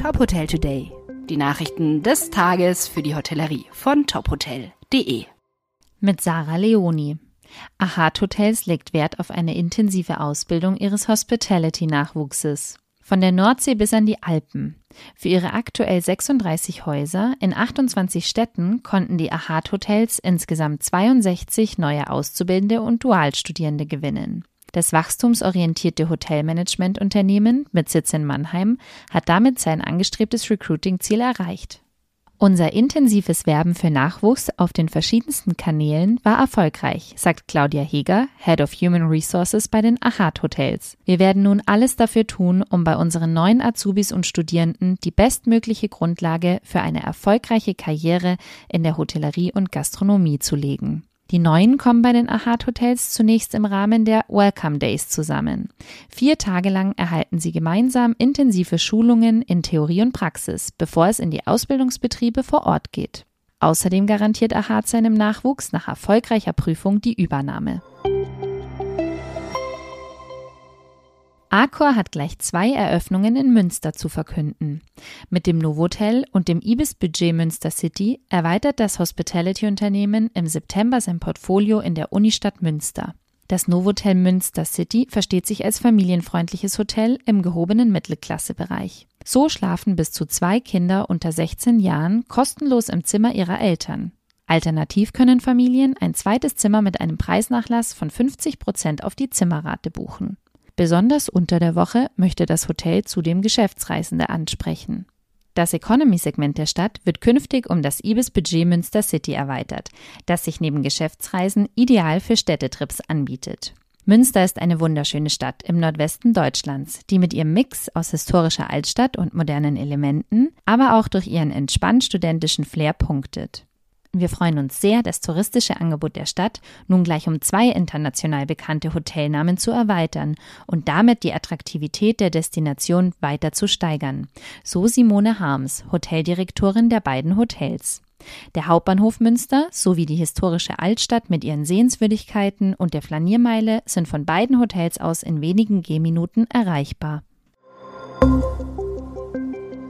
Top Hotel Today. Die Nachrichten des Tages für die Hotellerie von tophotel.de. Mit Sarah Leoni. Ahat Hotels legt Wert auf eine intensive Ausbildung ihres Hospitality-Nachwuchses. Von der Nordsee bis an die Alpen. Für ihre aktuell 36 Häuser in 28 Städten konnten die Ahat Hotels insgesamt 62 neue Auszubildende und Dualstudierende gewinnen. Das wachstumsorientierte Hotelmanagementunternehmen mit Sitz in Mannheim hat damit sein angestrebtes Recruiting-Ziel erreicht. Unser intensives Werben für Nachwuchs auf den verschiedensten Kanälen war erfolgreich, sagt Claudia Heger, Head of Human Resources bei den Achat Hotels. Wir werden nun alles dafür tun, um bei unseren neuen Azubis und Studierenden die bestmögliche Grundlage für eine erfolgreiche Karriere in der Hotellerie und Gastronomie zu legen. Die neuen kommen bei den Ahat Hotels zunächst im Rahmen der Welcome Days zusammen. Vier Tage lang erhalten sie gemeinsam intensive Schulungen in Theorie und Praxis, bevor es in die Ausbildungsbetriebe vor Ort geht. Außerdem garantiert Ahat seinem Nachwuchs nach erfolgreicher Prüfung die Übernahme. Accor hat gleich zwei Eröffnungen in Münster zu verkünden. Mit dem Novotel und dem Ibis Budget Münster City erweitert das Hospitality-Unternehmen im September sein Portfolio in der Unistadt Münster. Das Novotel Münster City versteht sich als familienfreundliches Hotel im gehobenen Mittelklassebereich. So schlafen bis zu zwei Kinder unter 16 Jahren kostenlos im Zimmer ihrer Eltern. Alternativ können Familien ein zweites Zimmer mit einem Preisnachlass von 50 Prozent auf die Zimmerrate buchen. Besonders unter der Woche möchte das Hotel zudem Geschäftsreisende ansprechen. Das Economy-Segment der Stadt wird künftig um das Ibis Budget Münster City erweitert, das sich neben Geschäftsreisen ideal für Städtetrips anbietet. Münster ist eine wunderschöne Stadt im Nordwesten Deutschlands, die mit ihrem Mix aus historischer Altstadt und modernen Elementen, aber auch durch ihren entspannt studentischen Flair punktet. Wir freuen uns sehr, das touristische Angebot der Stadt nun gleich um zwei international bekannte Hotelnamen zu erweitern und damit die Attraktivität der Destination weiter zu steigern. So Simone Harms, Hoteldirektorin der beiden Hotels. Der Hauptbahnhof Münster sowie die historische Altstadt mit ihren Sehenswürdigkeiten und der Flaniermeile sind von beiden Hotels aus in wenigen Gehminuten erreichbar.